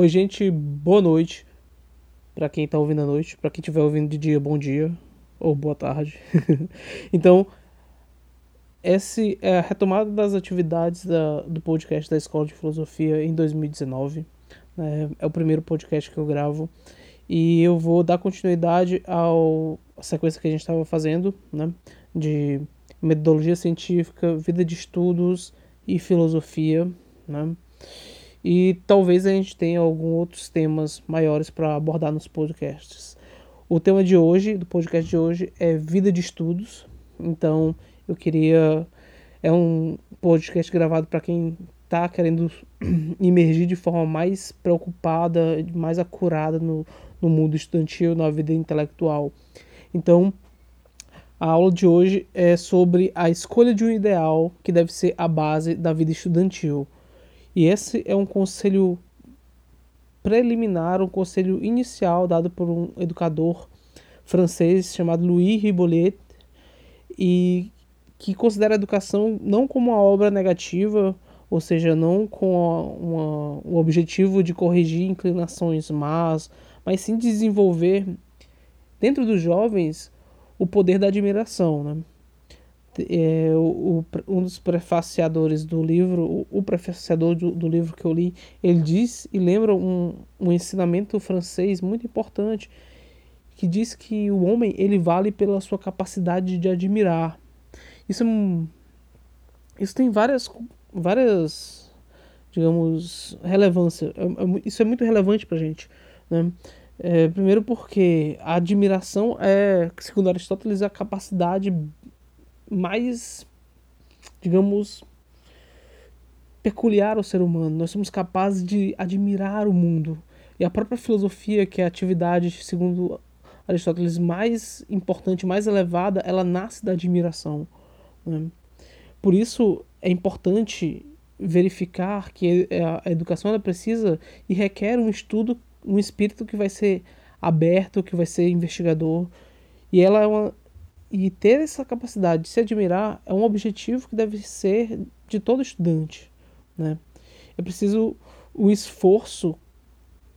Oi, gente, boa noite. Para quem tá ouvindo à noite, para quem estiver ouvindo de dia, bom dia ou boa tarde. então, essa é a retomada das atividades da, do podcast da Escola de Filosofia em 2019. Né? É o primeiro podcast que eu gravo e eu vou dar continuidade ao a sequência que a gente estava fazendo, né? De metodologia científica, vida de estudos e filosofia, né? E talvez a gente tenha alguns outros temas maiores para abordar nos podcasts. O tema de hoje, do podcast de hoje, é vida de estudos. Então, eu queria. É um podcast gravado para quem está querendo emergir de forma mais preocupada, mais acurada no, no mundo estudantil, na vida intelectual. Então, a aula de hoje é sobre a escolha de um ideal que deve ser a base da vida estudantil. E esse é um conselho preliminar, um conselho inicial dado por um educador francês chamado Louis Ribolet e que considera a educação não como uma obra negativa, ou seja, não com uma, o objetivo de corrigir inclinações más, mas sim desenvolver dentro dos jovens o poder da admiração. Né? É, o, um dos prefaciadores do livro, o, o prefaciador do, do, livro que eu li, ele diz e lembra um, um ensinamento francês muito importante que diz que o homem ele vale pela sua capacidade de admirar. Isso, é isso tem várias, várias digamos, relevância. É, é, isso é muito relevante para gente. Né? É, primeiro porque a admiração é, segundo Aristóteles, a capacidade mais, digamos, peculiar ao ser humano. Nós somos capazes de admirar o mundo. E a própria filosofia, que é a atividade, segundo Aristóteles, mais importante, mais elevada, ela nasce da admiração. Né? Por isso é importante verificar que a educação ela precisa e requer um estudo um espírito que vai ser aberto, que vai ser investigador. E ela é uma e ter essa capacidade de se admirar é um objetivo que deve ser de todo estudante, né? É preciso o esforço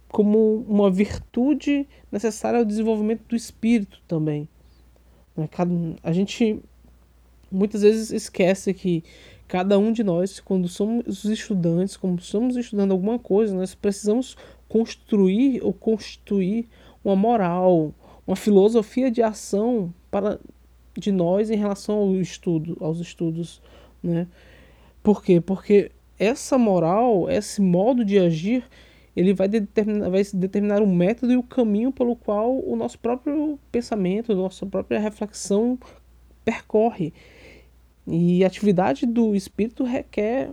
como uma virtude necessária ao desenvolvimento do espírito também. Né? A gente muitas vezes esquece que cada um de nós, quando somos estudantes, como estamos estudando alguma coisa, nós precisamos construir ou constituir uma moral, uma filosofia de ação para de nós em relação ao estudo, aos estudos, né? Por quê? Porque essa moral, esse modo de agir, ele vai determinar, vai determinar o método e o caminho pelo qual o nosso próprio pensamento, nossa própria reflexão percorre. E a atividade do espírito requer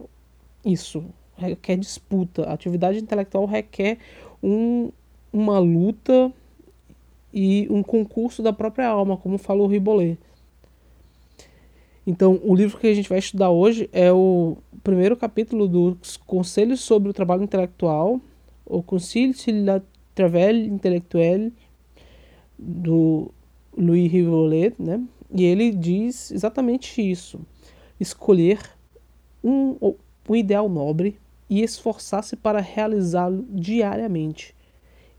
isso, requer disputa. A atividade intelectual requer um, uma luta e um concurso da própria alma, como falou Ribolet. Então, o livro que a gente vai estudar hoje é o primeiro capítulo dos Conselhos sobre o Trabalho Intelectual, o Conselho sur le Travail Intellectuel, do Louis Ribolet, né? E ele diz exatamente isso: escolher um, um ideal nobre e esforçar-se para realizá-lo diariamente.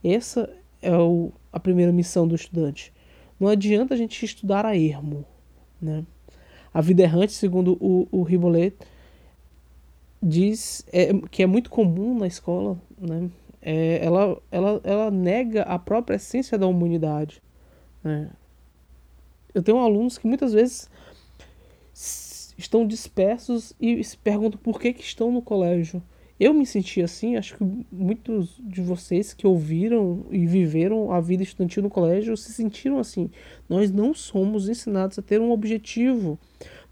Essa é o, a primeira missão do estudante. Não adianta a gente estudar a ermo. Né? A vida errante, segundo o, o Ribolet, diz é, que é muito comum na escola, né? É, ela, ela, ela nega a própria essência da humanidade. Né? Eu tenho alunos que muitas vezes estão dispersos e se perguntam por que, que estão no colégio. Eu me senti assim, acho que muitos de vocês que ouviram e viveram a vida estudantil no colégio se sentiram assim. Nós não somos ensinados a ter um objetivo.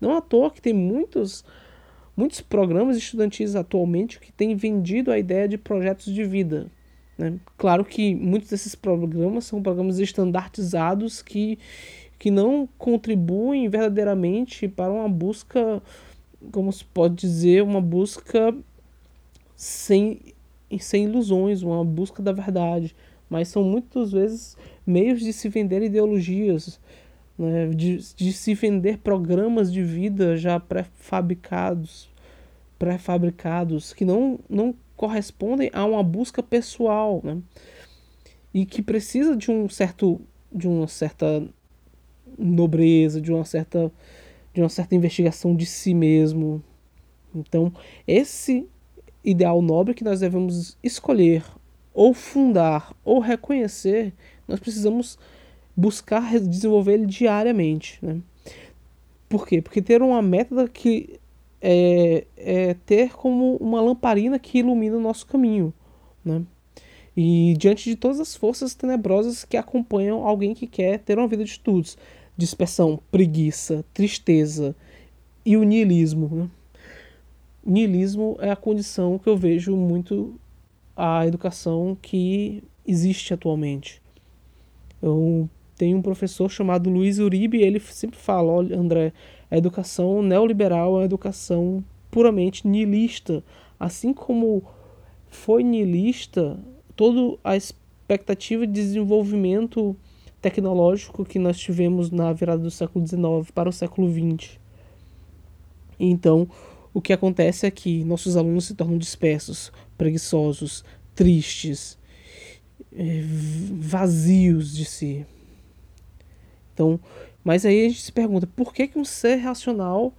Não à toa que tem muitos, muitos programas estudantis atualmente que têm vendido a ideia de projetos de vida. Né? Claro que muitos desses programas são programas estandartizados que, que não contribuem verdadeiramente para uma busca, como se pode dizer, uma busca sem, sem ilusões, uma busca da verdade. Mas são muitas vezes meios de se vender ideologias, né? de, de se vender programas de vida já pré-fabricados. pré-fabricados que não, não correspondem a uma busca pessoal, né? E que precisa de um certo de uma certa nobreza, de uma certa de uma certa investigação de si mesmo. Então, esse ideal nobre que nós devemos escolher ou fundar ou reconhecer, nós precisamos buscar desenvolver ele diariamente, né? Por quê? Porque ter uma meta que é, é ter como uma lamparina que ilumina o nosso caminho, né? E diante de todas as forças tenebrosas que acompanham alguém que quer ter uma vida de estudos, dispersão, preguiça, tristeza e o niilismo, né? Niilismo é a condição que eu vejo muito a educação que existe atualmente. Eu tenho um professor chamado Luiz Uribe, e ele sempre fala, olha, André, a educação neoliberal é uma educação puramente niilista. Assim como foi niilista toda a expectativa de desenvolvimento tecnológico que nós tivemos na virada do século XIX para o século XX. Então, o que acontece é que nossos alunos se tornam dispersos, preguiçosos, tristes, eh, vazios de si. Então, mas aí a gente se pergunta, por que, que um ser racional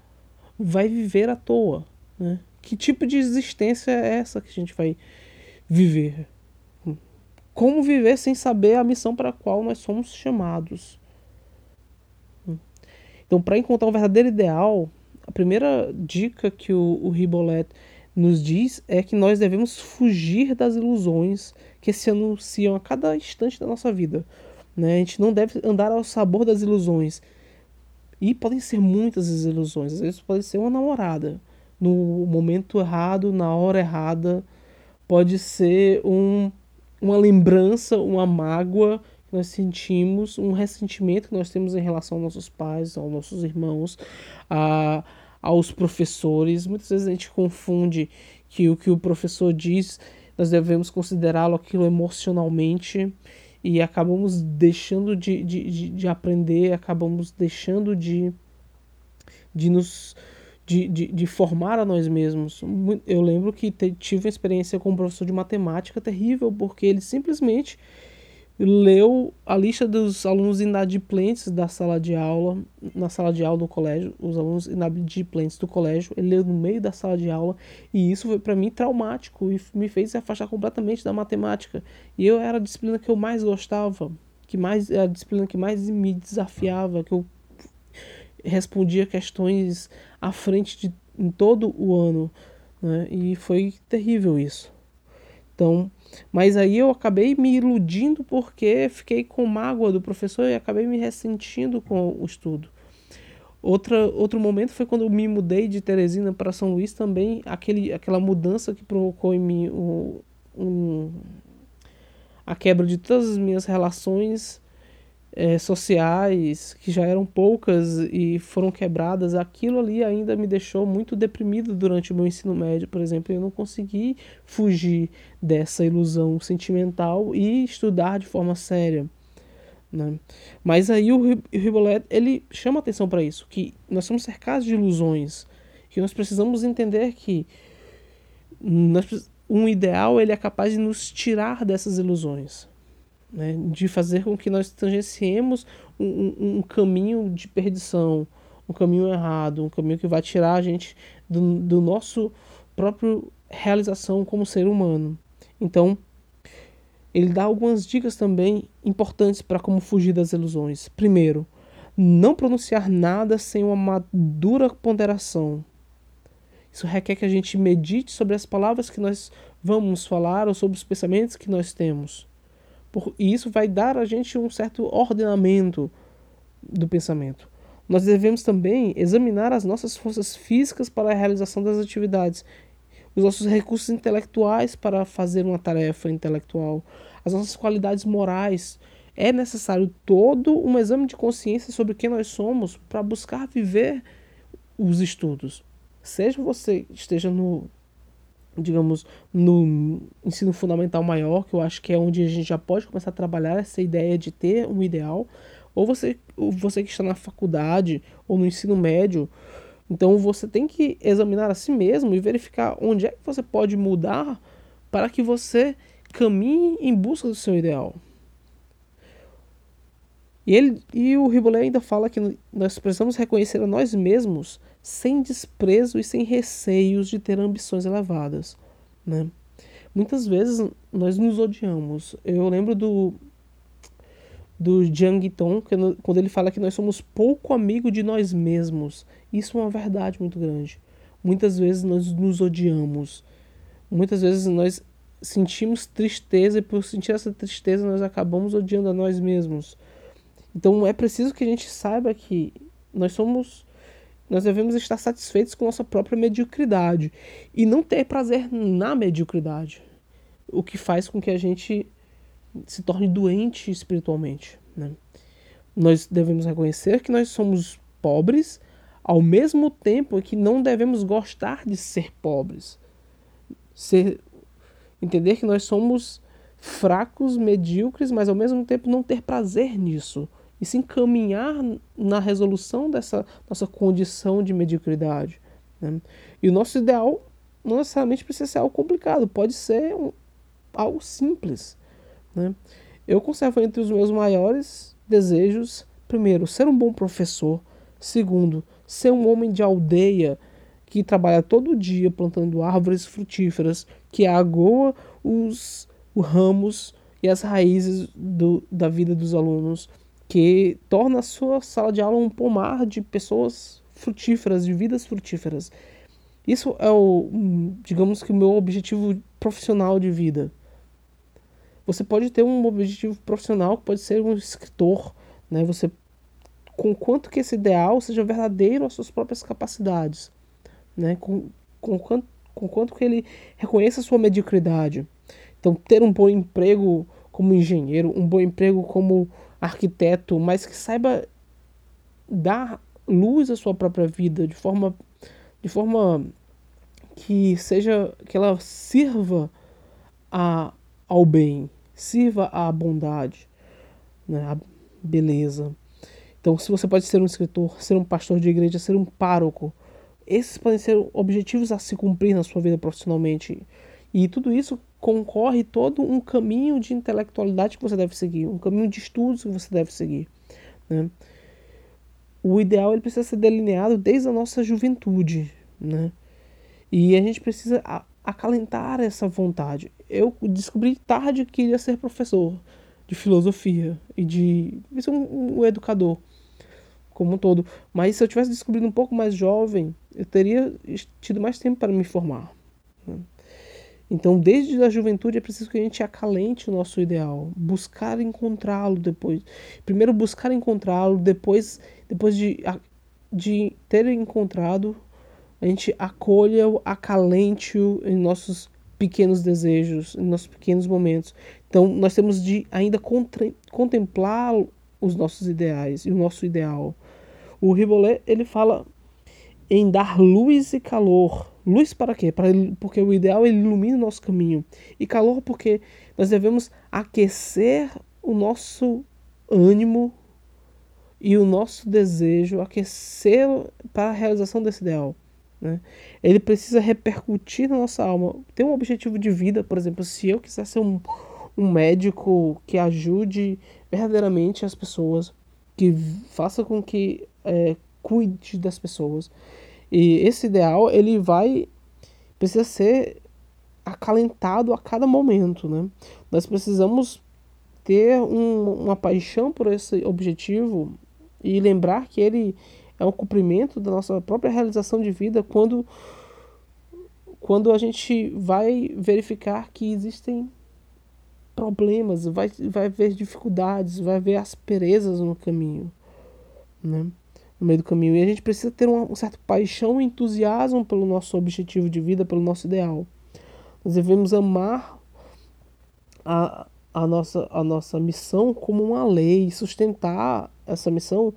vai viver à toa? Né? Que tipo de existência é essa que a gente vai viver? Como viver sem saber a missão para a qual nós somos chamados? Então, para encontrar um verdadeiro ideal, a primeira dica que o, o Ribolet nos diz é que nós devemos fugir das ilusões que se anunciam a cada instante da nossa vida. Né? A gente não deve andar ao sabor das ilusões. E podem ser muitas as ilusões. Às vezes pode ser uma namorada no momento errado, na hora errada. Pode ser um, uma lembrança, uma mágoa que nós sentimos, um ressentimento que nós temos em relação aos nossos pais, aos nossos irmãos, a, aos professores. Muitas vezes a gente confunde que o que o professor diz, nós devemos considerá-lo aquilo emocionalmente e acabamos deixando de, de, de, de aprender, acabamos deixando de, de nos de, de, de, formar a nós mesmos. Eu lembro que tive uma experiência com um professor de matemática terrível, porque ele simplesmente leu a lista dos alunos inadimplentes da sala de aula, na sala de aula do colégio, os alunos inadimplentes do colégio, ele leu no meio da sala de aula, e isso foi para mim traumático e me fez afastar completamente da matemática. E eu era a disciplina que eu mais gostava, que mais a disciplina que mais me desafiava, que eu respondia questões à frente de em todo o ano, né? E foi terrível isso. Então, mas aí eu acabei me iludindo porque fiquei com mágoa do professor e acabei me ressentindo com o estudo. Outra, outro momento foi quando eu me mudei de Teresina para São Luís também, aquele, aquela mudança que provocou em mim um, um, a quebra de todas as minhas relações é, sociais, que já eram poucas e foram quebradas, aquilo ali ainda me deixou muito deprimido durante o meu ensino médio, por exemplo. Eu não consegui fugir dessa ilusão sentimental e estudar de forma séria. Né? Mas aí o Ribolet ele chama atenção para isso, que nós somos cercados de ilusões, que nós precisamos entender que nós, um ideal ele é capaz de nos tirar dessas ilusões né, de fazer com que nós tangenciemos um, um, um, caminho de perdição, um caminho errado, um caminho que vai tirar a gente do, do nosso próprio realização como ser humano. Então, ele dá algumas dicas também importantes para como fugir das ilusões. Primeiro, não pronunciar nada sem uma madura ponderação. Isso requer que a gente medite sobre as palavras que nós vamos falar ou sobre os pensamentos que nós temos. Por, e isso vai dar a gente um certo ordenamento do pensamento. Nós devemos também examinar as nossas forças físicas para a realização das atividades, os nossos recursos intelectuais para fazer uma tarefa intelectual, as nossas qualidades morais. É necessário todo um exame de consciência sobre quem nós somos para buscar viver os estudos. Seja você esteja no digamos, no ensino fundamental maior, que eu acho que é onde a gente já pode começar a trabalhar essa ideia de ter um ideal, ou você, você que está na faculdade ou no ensino médio, Então você tem que examinar a si mesmo e verificar onde é que você pode mudar para que você caminhe em busca do seu ideal. E, ele, e o Ribbolé ainda fala que nós precisamos reconhecer a nós mesmos sem desprezo e sem receios de ter ambições elevadas. Né? Muitas vezes nós nos odiamos. Eu lembro do, do Jiang Tong, quando ele fala que nós somos pouco amigo de nós mesmos. Isso é uma verdade muito grande. Muitas vezes nós nos odiamos. Muitas vezes nós sentimos tristeza e por sentir essa tristeza nós acabamos odiando a nós mesmos. Então é preciso que a gente saiba que nós somos nós devemos estar satisfeitos com nossa própria mediocridade e não ter prazer na mediocridade, o que faz com que a gente se torne doente espiritualmente. Né? Nós devemos reconhecer que nós somos pobres, ao mesmo tempo que não devemos gostar de ser pobres. Ser, entender que nós somos fracos, medíocres, mas ao mesmo tempo não ter prazer nisso e se encaminhar na resolução dessa nossa condição de mediocridade. Né? E o nosso ideal não necessariamente precisa ser algo complicado, pode ser um, algo simples. Né? Eu conservo entre os meus maiores desejos, primeiro, ser um bom professor, segundo, ser um homem de aldeia que trabalha todo dia plantando árvores frutíferas, que agoa os, os ramos e as raízes do, da vida dos alunos, que torna a sua sala de aula um pomar de pessoas frutíferas, de vidas frutíferas. Isso é o, digamos que o meu objetivo profissional de vida. Você pode ter um objetivo profissional que pode ser um escritor, né? Você com quanto que esse ideal seja verdadeiro às suas próprias capacidades, né? Com, com quanto com quanto que ele reconheça a sua mediocridade. Então, ter um bom emprego como engenheiro, um bom emprego como arquiteto, mas que saiba dar luz à sua própria vida de forma de forma que seja que ela sirva a, ao bem, sirva à bondade, né, à beleza. Então, se você pode ser um escritor, ser um pastor de igreja, ser um pároco, esses podem ser objetivos a se cumprir na sua vida profissionalmente. E tudo isso concorre todo um caminho de intelectualidade que você deve seguir, um caminho de estudos que você deve seguir. Né? O ideal ele precisa ser delineado desde a nossa juventude. Né? E a gente precisa acalentar essa vontade. Eu descobri tarde que queria ser professor de filosofia e de ser um, um educador como um todo. Mas se eu tivesse descobrido um pouco mais jovem, eu teria tido mais tempo para me formar. Então, desde a juventude é preciso que a gente acalente o nosso ideal, buscar encontrá-lo depois. Primeiro buscar encontrá-lo, depois, depois de, de ter encontrado, a gente acolha-o, acalente-o em nossos pequenos desejos, em nossos pequenos momentos. Então, nós temos de ainda contemplar os nossos ideais e o nosso ideal. O Ribolet, ele fala em dar luz e calor. Luz para quê? Para, porque o ideal ele ilumina o nosso caminho. E calor porque nós devemos aquecer o nosso ânimo e o nosso desejo, aquecer para a realização desse ideal. Né? Ele precisa repercutir na nossa alma. Tem um objetivo de vida, por exemplo, se eu quiser ser um, um médico que ajude verdadeiramente as pessoas, que faça com que é, cuide das pessoas. E esse ideal, ele vai precisa ser acalentado a cada momento, né? Nós precisamos ter um, uma paixão por esse objetivo e lembrar que ele é um cumprimento da nossa própria realização de vida quando quando a gente vai verificar que existem problemas, vai, vai ver dificuldades, vai ver asperezas no caminho, né? No meio do caminho. E a gente precisa ter uma, um certo paixão e entusiasmo pelo nosso objetivo de vida, pelo nosso ideal. Nós devemos amar a, a, nossa, a nossa missão como uma lei, sustentar essa missão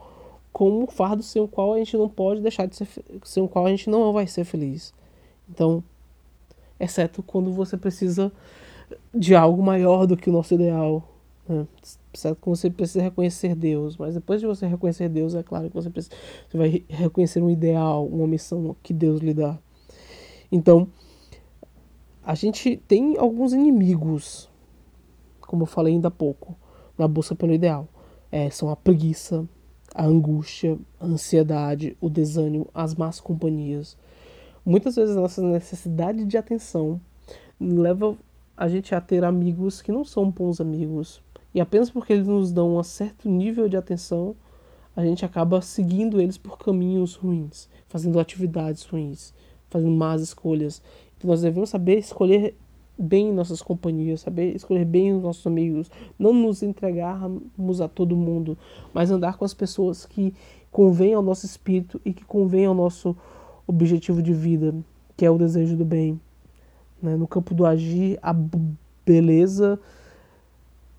como um fardo sem o qual a gente não pode deixar de ser, sem o qual a gente não vai ser feliz. Então, exceto quando você precisa de algo maior do que o nosso ideal. Certo que você precisa reconhecer Deus, mas depois de você reconhecer Deus, é claro que você, precisa, você vai reconhecer um ideal, uma missão que Deus lhe dá. Então, a gente tem alguns inimigos, como eu falei ainda há pouco, na busca pelo ideal. É, são a preguiça, a angústia, a ansiedade, o desânimo, as más companhias. Muitas vezes a nossa necessidade de atenção leva a gente a ter amigos que não são bons amigos. E apenas porque eles nos dão um certo nível de atenção, a gente acaba seguindo eles por caminhos ruins, fazendo atividades ruins, fazendo más escolhas. Então nós devemos saber escolher bem nossas companhias, saber escolher bem os nossos amigos, não nos entregarmos a todo mundo, mas andar com as pessoas que convêm ao nosso espírito e que convêm ao nosso objetivo de vida, que é o desejo do bem. Né? No campo do agir, a beleza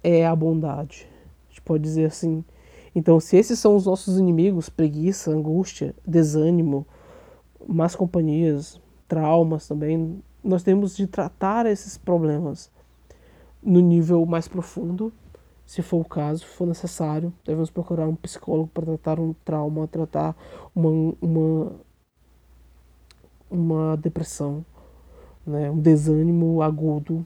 é a bondade. A gente pode dizer assim. Então, se esses são os nossos inimigos, preguiça, angústia, desânimo, más companhias, traumas também, nós temos de tratar esses problemas no nível mais profundo, se for o caso, for necessário. Devemos procurar um psicólogo para tratar um trauma, tratar uma, uma, uma depressão, né, um desânimo agudo.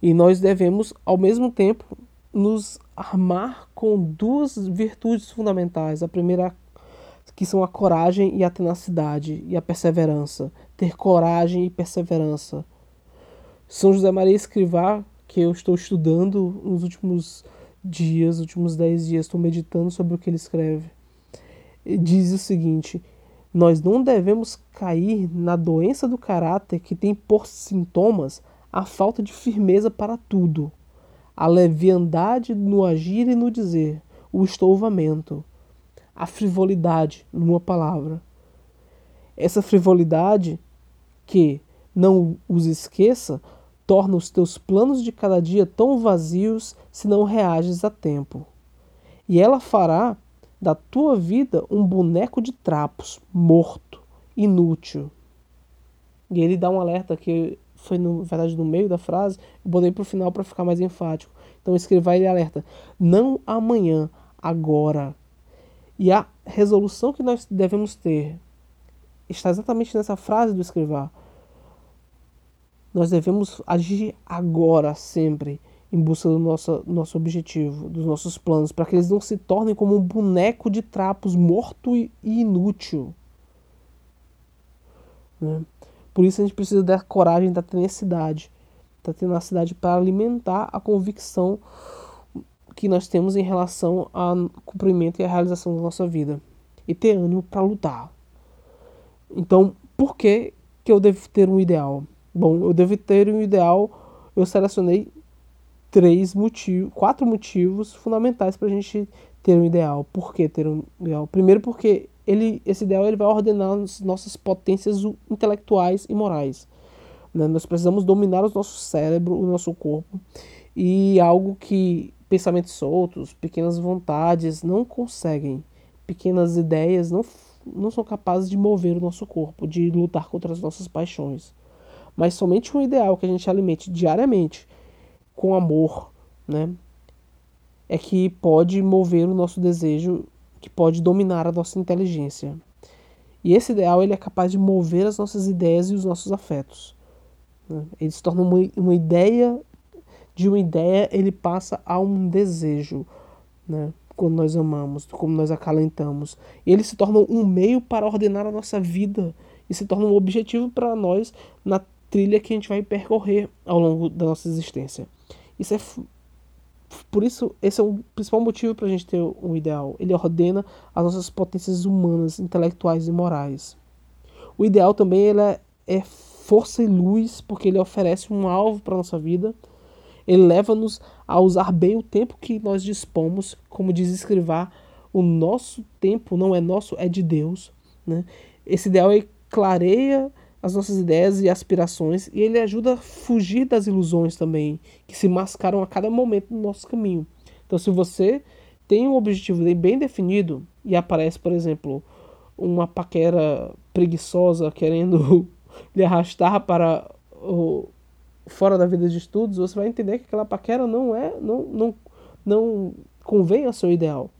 E nós devemos, ao mesmo tempo, nos armar com duas virtudes fundamentais. A primeira que são a coragem e a tenacidade e a perseverança. Ter coragem e perseverança. São José Maria Escrivá, que eu estou estudando nos últimos dias, últimos dez dias, estou meditando sobre o que ele escreve. Diz o seguinte: nós não devemos cair na doença do caráter que tem por sintomas a falta de firmeza para tudo, a leviandade no agir e no dizer, o estouvamento a frivolidade, numa palavra. Essa frivolidade que, não os esqueça, torna os teus planos de cada dia tão vazios se não reages a tempo. E ela fará da tua vida um boneco de trapos, morto, inútil. E ele dá um alerta que foi, na verdade, no meio da frase, eu botei para o final para ficar mais enfático. Então escreva ele alerta: não amanhã, agora. E a resolução que nós devemos ter está exatamente nessa frase do escrivá. Nós devemos agir agora, sempre, em busca do nosso, nosso objetivo, dos nossos planos, para que eles não se tornem como um boneco de trapos morto e inútil. Né? Por isso a gente precisa da coragem, da tenacidade, da tenacidade para alimentar a convicção que nós temos em relação ao cumprimento e à realização da nossa vida e ter ânimo para lutar. Então, por que, que eu devo ter um ideal? Bom, eu devo ter um ideal. Eu selecionei três motivos, quatro motivos fundamentais para a gente ter um ideal. Por que ter um ideal? Primeiro, porque ele, esse ideal ele vai ordenar as nossas potências intelectuais e morais. Né? Nós precisamos dominar o nosso cérebro, o nosso corpo, e algo que pensamentos soltos, pequenas vontades não conseguem, pequenas ideias não, não são capazes de mover o nosso corpo, de lutar contra as nossas paixões. Mas somente um ideal que a gente alimente diariamente com amor, né, é que pode mover o nosso desejo, que pode dominar a nossa inteligência. E esse ideal ele é capaz de mover as nossas ideias e os nossos afetos. Né? Ele se torna uma, uma ideia de uma ideia ele passa a um desejo, né? Quando nós amamos, como nós acalentamos. E ele se torna um meio para ordenar a nossa vida e se torna um objetivo para nós na trilha que a gente vai percorrer ao longo da nossa existência. Isso é por isso esse é o principal motivo para a gente ter um ideal. Ele ordena as nossas potências humanas, intelectuais e morais. O ideal também ele é, é força e luz porque ele oferece um alvo para nossa vida ele leva-nos a usar bem o tempo que nós dispomos, como diz escrever, o nosso tempo não é nosso, é de Deus. Né? Esse ideal ele clareia as nossas ideias e aspirações e ele ajuda a fugir das ilusões também, que se mascaram a cada momento no nosso caminho. Então, se você tem um objetivo bem definido e aparece, por exemplo, uma paquera preguiçosa querendo lhe arrastar para o, fora da vida de estudos, você vai entender que aquela paquera não é, não, não, não convém ao seu ideal.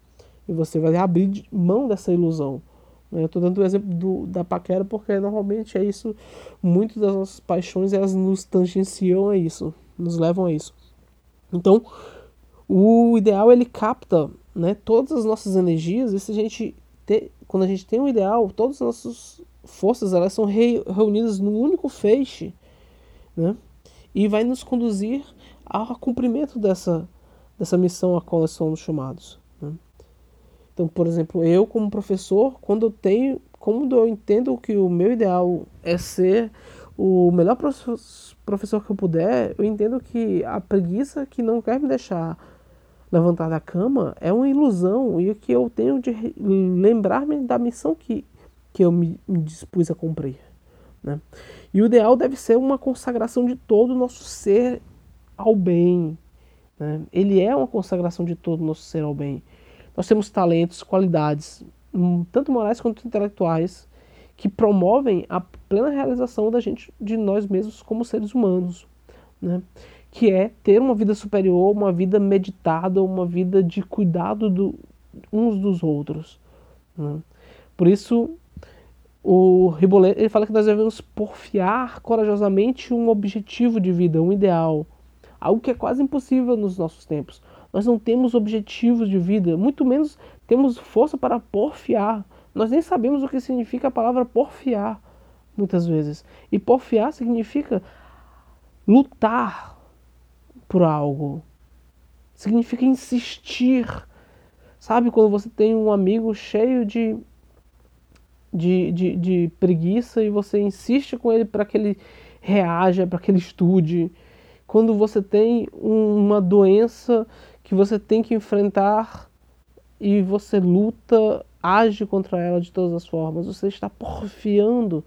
E você vai abrir mão dessa ilusão. Né? Eu estou dando o exemplo do, da paquera porque normalmente é isso, muitas das nossas paixões elas nos tangenciam a isso, nos levam a isso. Então, o ideal ele capta né, todas as nossas energias e se a gente ter, quando a gente tem um ideal, todas as nossas forças elas são re, reunidas num único feixe, né? E vai nos conduzir ao cumprimento dessa, dessa missão a qual nós somos chamados. Então, por exemplo, eu como professor, quando eu tenho, como eu entendo que o meu ideal é ser o melhor professor que eu puder, eu entendo que a preguiça que não quer me deixar levantar da cama é uma ilusão e que eu tenho de lembrar-me da missão que, que eu me, me dispus a cumprir. Né? E o ideal deve ser uma consagração de todo o nosso ser ao bem. Né? Ele é uma consagração de todo o nosso ser ao bem. Nós temos talentos, qualidades, hum, tanto morais quanto intelectuais, que promovem a plena realização da gente, de nós mesmos como seres humanos. Né? que é ter uma vida superior, uma vida meditada, uma vida de cuidado do, uns dos outros. Né? Por isso, o Ribolet ele fala que nós devemos porfiar corajosamente um objetivo de vida, um ideal, algo que é quase impossível nos nossos tempos. Nós não temos objetivos de vida, muito menos temos força para porfiar. Nós nem sabemos o que significa a palavra porfiar, muitas vezes. E porfiar significa lutar, por algo. Significa insistir. Sabe quando você tem um amigo cheio de, de, de, de preguiça e você insiste com ele para que ele reaja, para que ele estude. Quando você tem uma doença que você tem que enfrentar e você luta, age contra ela de todas as formas, você está porfiando.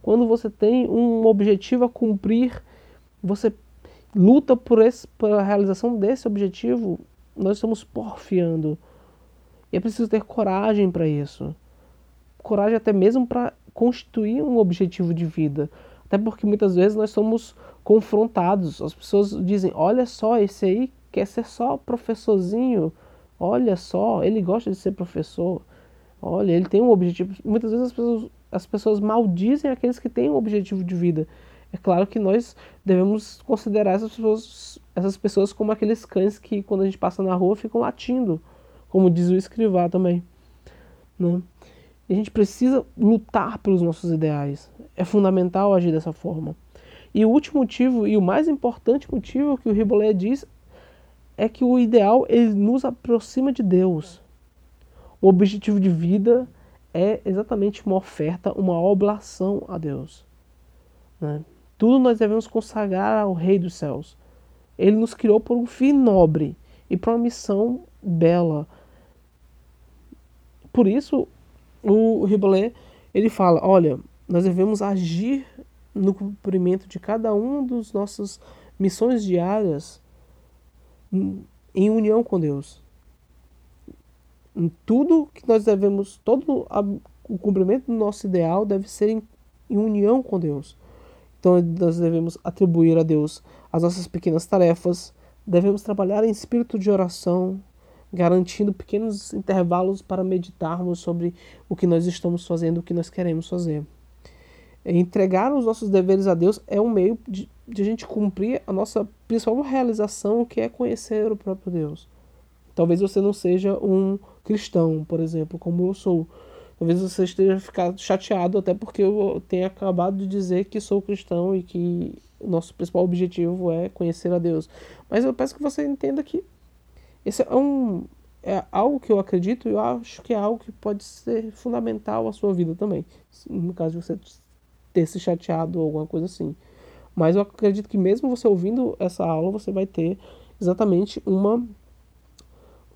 Quando você tem um objetivo a cumprir, você luta por, esse, por a realização desse objetivo, nós estamos porfiando. E é preciso ter coragem para isso. Coragem até mesmo para constituir um objetivo de vida. Até porque muitas vezes nós somos confrontados. As pessoas dizem: olha só, esse aí quer ser só professorzinho. Olha só, ele gosta de ser professor. Olha, ele tem um objetivo. Muitas vezes as pessoas, as pessoas maldizem aqueles que têm um objetivo de vida. É claro que nós devemos considerar essas pessoas, essas pessoas como aqueles cães que, quando a gente passa na rua, ficam latindo, como diz o escrivá também. Né? E a gente precisa lutar pelos nossos ideais. É fundamental agir dessa forma. E o último motivo, e o mais importante motivo que o Ribolé diz, é que o ideal ele nos aproxima de Deus. O objetivo de vida é exatamente uma oferta, uma oblação a Deus. Né? Tudo nós devemos consagrar ao Rei dos céus. Ele nos criou por um fim nobre e para uma missão bela. Por isso, o Ribolé, ele fala, olha, nós devemos agir no cumprimento de cada uma das nossas missões diárias em união com Deus. Em tudo que nós devemos, todo a, o cumprimento do nosso ideal deve ser em, em união com Deus. Então nós devemos atribuir a Deus as nossas pequenas tarefas, devemos trabalhar em espírito de oração, garantindo pequenos intervalos para meditarmos sobre o que nós estamos fazendo, o que nós queremos fazer. Entregar os nossos deveres a Deus é um meio de, de a gente cumprir a nossa principal realização, que é conhecer o próprio Deus. Talvez você não seja um cristão, por exemplo, como eu sou. Talvez você esteja ficado chateado até porque eu tenha acabado de dizer que sou cristão e que o nosso principal objetivo é conhecer a Deus. Mas eu peço que você entenda que esse é um é algo que eu acredito e eu acho que é algo que pode ser fundamental à sua vida também. No caso de você ter se chateado ou alguma coisa assim. Mas eu acredito que mesmo você ouvindo essa aula, você vai ter exatamente uma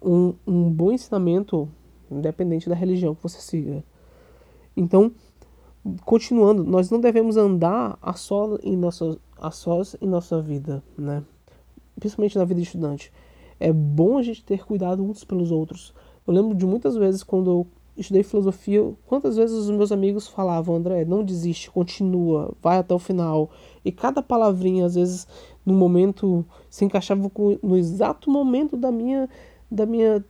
um, um bom ensinamento independente da religião que você siga. Então, continuando, nós não devemos andar a só em nossa, a sós em nossa vida, né? Principalmente na vida de estudante. É bom a gente ter cuidado uns pelos outros. Eu lembro de muitas vezes quando eu estudei filosofia, quantas vezes os meus amigos falavam, André, não desiste, continua, vai até o final. E cada palavrinha, às vezes, no momento, se encaixava no exato momento da minha, da minha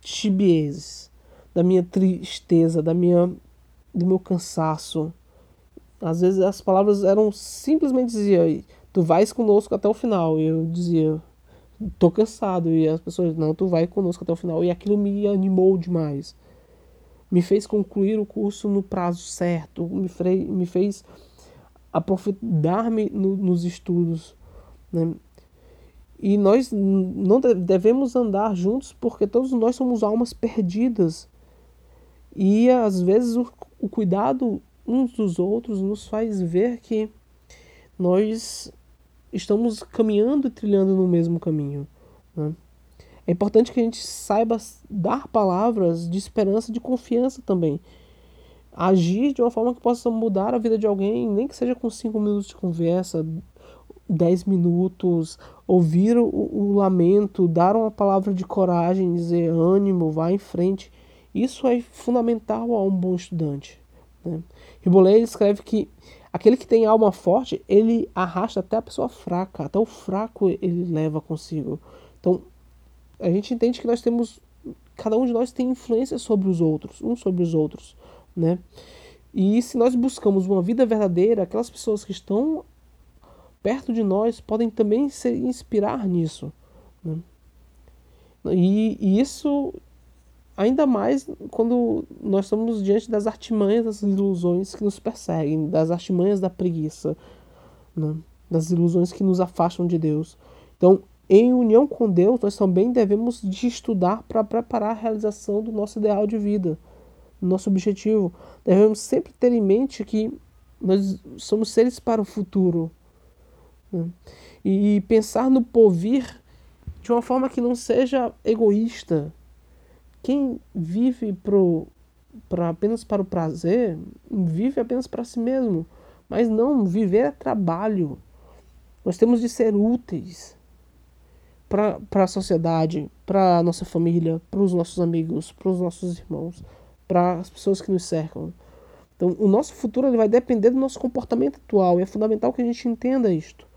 tibiez, da minha tristeza, da minha, do meu cansaço. Às vezes as palavras eram simplesmente dizia, tu vais conosco até o final. E eu dizia, tô cansado. E as pessoas, não, tu vai conosco até o final. E aquilo me animou demais. Me fez concluir o curso no prazo certo. Me, fre me fez aprofundar-me no, nos estudos. Né? E nós não devemos andar juntos porque todos nós somos almas perdidas. E às vezes o, o cuidado uns dos outros nos faz ver que nós estamos caminhando e trilhando no mesmo caminho. Né? É importante que a gente saiba dar palavras de esperança, de confiança também. Agir de uma forma que possa mudar a vida de alguém, nem que seja com cinco minutos de conversa, dez minutos, ouvir o, o lamento, dar uma palavra de coragem, dizer ânimo, vá em frente. Isso é fundamental a um bom estudante. Né? Escreve que Aquele que tem alma forte, ele arrasta até a pessoa fraca, até o fraco ele leva consigo. Então, a gente entende que nós temos, cada um de nós tem influência sobre os outros, uns sobre os outros, né? E se nós buscamos uma vida verdadeira, aquelas pessoas que estão perto de nós podem também se inspirar nisso. Né? E, e isso Ainda mais quando nós estamos diante das artimanhas das ilusões que nos perseguem, das artimanhas da preguiça, né? das ilusões que nos afastam de Deus. Então, em união com Deus, nós também devemos de estudar para preparar a realização do nosso ideal de vida, nosso objetivo. Devemos sempre ter em mente que nós somos seres para o futuro. Né? E pensar no porvir de uma forma que não seja egoísta, quem vive pro, pra, apenas para o prazer, vive apenas para si mesmo. Mas não, viver é trabalho. Nós temos de ser úteis para a sociedade, para a nossa família, para os nossos amigos, para os nossos irmãos, para as pessoas que nos cercam. Então, o nosso futuro ele vai depender do nosso comportamento atual e é fundamental que a gente entenda isto.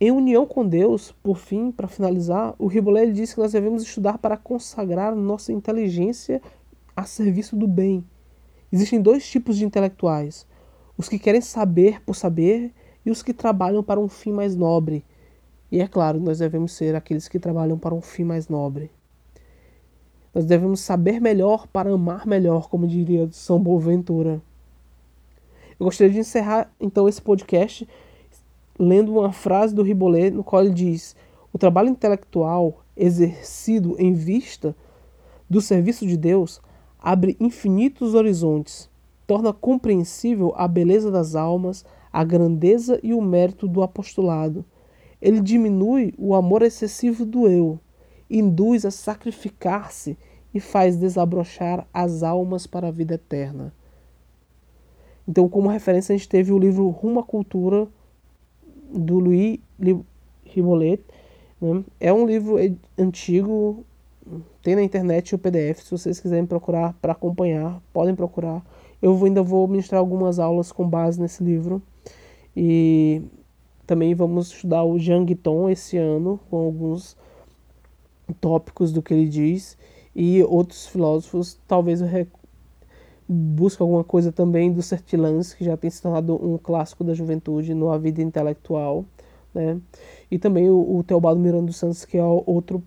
Em união com Deus, por fim, para finalizar, o Ribbolé diz que nós devemos estudar para consagrar nossa inteligência a serviço do bem. Existem dois tipos de intelectuais: os que querem saber por saber e os que trabalham para um fim mais nobre. E é claro, nós devemos ser aqueles que trabalham para um fim mais nobre. Nós devemos saber melhor para amar melhor, como diria São Boaventura. Eu gostaria de encerrar então esse podcast lendo uma frase do Ribollet no qual ele diz: O trabalho intelectual exercido em vista do serviço de Deus abre infinitos horizontes, torna compreensível a beleza das almas, a grandeza e o mérito do apostolado. Ele diminui o amor excessivo do eu, induz a sacrificar-se e faz desabrochar as almas para a vida eterna. Então, como referência, a gente teve o livro Rumo à Cultura, do Louis Ribolet. Né? É um livro antigo, tem na internet o PDF, se vocês quiserem procurar para acompanhar, podem procurar. Eu ainda vou ministrar algumas aulas com base nesse livro. E também vamos estudar o Jean Guiton esse ano, com alguns tópicos do que ele diz. E outros filósofos, talvez eu busca alguma coisa também do Sertilans, que já tem se tornado um clássico da juventude no A Vida Intelectual, né? E também o, o Teobaldo Miranda dos Santos, que é outro,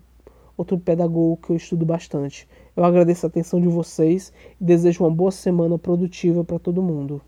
outro pedagogo que eu estudo bastante. Eu agradeço a atenção de vocês e desejo uma boa semana produtiva para todo mundo.